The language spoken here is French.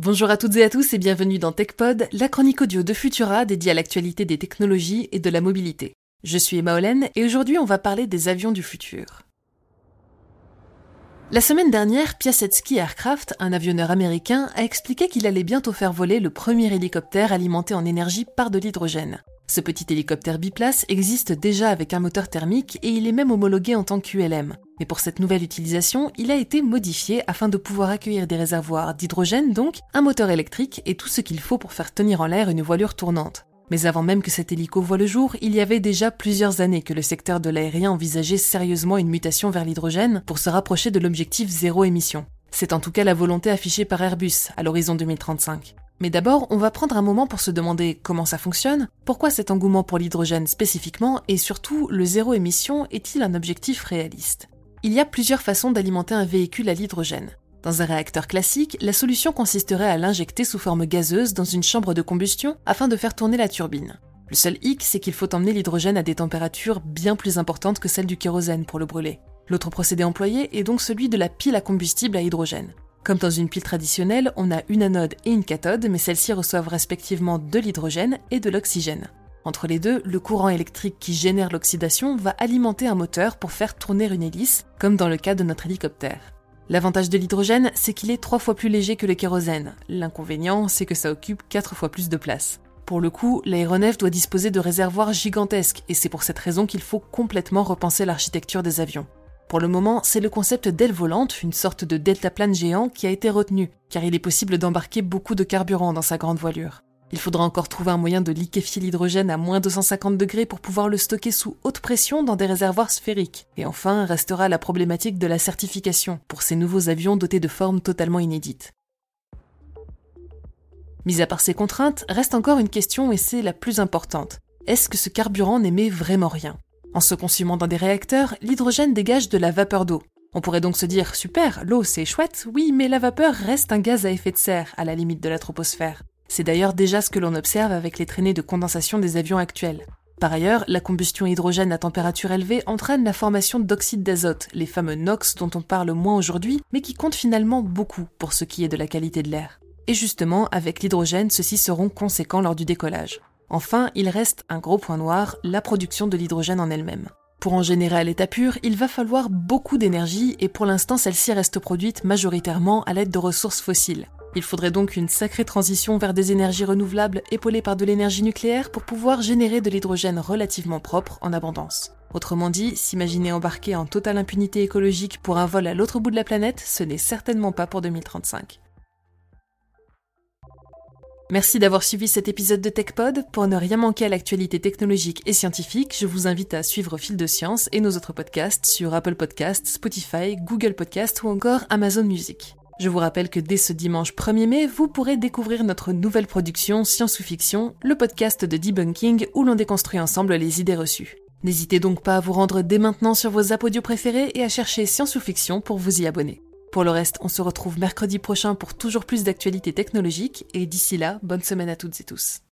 Bonjour à toutes et à tous et bienvenue dans TechPod, la chronique audio de Futura dédiée à l'actualité des technologies et de la mobilité. Je suis Emma Olen et aujourd'hui on va parler des avions du futur. La semaine dernière, Piasecki Aircraft, un avionneur américain, a expliqué qu'il allait bientôt faire voler le premier hélicoptère alimenté en énergie par de l'hydrogène. Ce petit hélicoptère biplace existe déjà avec un moteur thermique et il est même homologué en tant qu'ULM. Mais pour cette nouvelle utilisation, il a été modifié afin de pouvoir accueillir des réservoirs d'hydrogène donc, un moteur électrique et tout ce qu'il faut pour faire tenir en l'air une voilure tournante. Mais avant même que cet hélico voie le jour, il y avait déjà plusieurs années que le secteur de l'aérien envisageait sérieusement une mutation vers l'hydrogène pour se rapprocher de l'objectif zéro émission. C'est en tout cas la volonté affichée par Airbus à l'horizon 2035. Mais d'abord, on va prendre un moment pour se demander comment ça fonctionne, pourquoi cet engouement pour l'hydrogène spécifiquement, et surtout, le zéro émission est-il un objectif réaliste? Il y a plusieurs façons d'alimenter un véhicule à l'hydrogène. Dans un réacteur classique, la solution consisterait à l'injecter sous forme gazeuse dans une chambre de combustion afin de faire tourner la turbine. Le seul hic, c'est qu'il faut emmener l'hydrogène à des températures bien plus importantes que celles du kérosène pour le brûler. L'autre procédé employé est donc celui de la pile à combustible à hydrogène. Comme dans une pile traditionnelle, on a une anode et une cathode, mais celles-ci reçoivent respectivement de l'hydrogène et de l'oxygène. Entre les deux, le courant électrique qui génère l'oxydation va alimenter un moteur pour faire tourner une hélice, comme dans le cas de notre hélicoptère. L'avantage de l'hydrogène, c'est qu'il est trois fois plus léger que le kérosène. L'inconvénient, c'est que ça occupe quatre fois plus de place. Pour le coup, l'aéronef doit disposer de réservoirs gigantesques, et c'est pour cette raison qu'il faut complètement repenser l'architecture des avions. Pour le moment, c'est le concept d'aile volante, une sorte de deltaplane géant, qui a été retenu, car il est possible d'embarquer beaucoup de carburant dans sa grande voilure. Il faudra encore trouver un moyen de liquéfier l'hydrogène à moins 250 degrés pour pouvoir le stocker sous haute pression dans des réservoirs sphériques. Et enfin, restera la problématique de la certification pour ces nouveaux avions dotés de formes totalement inédites. Mis à part ces contraintes, reste encore une question et c'est la plus importante. Est-ce que ce carburant n'émet vraiment rien? En se consumant dans des réacteurs, l'hydrogène dégage de la vapeur d'eau. On pourrait donc se dire super, l'eau c'est chouette, oui, mais la vapeur reste un gaz à effet de serre, à la limite de la troposphère. C'est d'ailleurs déjà ce que l'on observe avec les traînées de condensation des avions actuels. Par ailleurs, la combustion hydrogène à température élevée entraîne la formation d'oxyde d'azote, les fameux NOx dont on parle moins aujourd'hui, mais qui comptent finalement beaucoup pour ce qui est de la qualité de l'air. Et justement, avec l'hydrogène, ceux-ci seront conséquents lors du décollage. Enfin, il reste un gros point noir, la production de l'hydrogène en elle-même. Pour en générer à l'état pur, il va falloir beaucoup d'énergie et pour l'instant celle-ci reste produite majoritairement à l'aide de ressources fossiles. Il faudrait donc une sacrée transition vers des énergies renouvelables épaulées par de l'énergie nucléaire pour pouvoir générer de l'hydrogène relativement propre en abondance. Autrement dit, s'imaginer embarquer en totale impunité écologique pour un vol à l'autre bout de la planète, ce n'est certainement pas pour 2035. Merci d'avoir suivi cet épisode de TechPod. Pour ne rien manquer à l'actualité technologique et scientifique, je vous invite à suivre Fil de Science et nos autres podcasts sur Apple Podcasts, Spotify, Google Podcasts ou encore Amazon Music. Je vous rappelle que dès ce dimanche 1er mai, vous pourrez découvrir notre nouvelle production Science ou Fiction, le podcast de debunking où l'on déconstruit ensemble les idées reçues. N'hésitez donc pas à vous rendre dès maintenant sur vos audio préférés et à chercher Science ou Fiction pour vous y abonner. Pour le reste, on se retrouve mercredi prochain pour toujours plus d'actualités technologiques et d'ici là, bonne semaine à toutes et tous.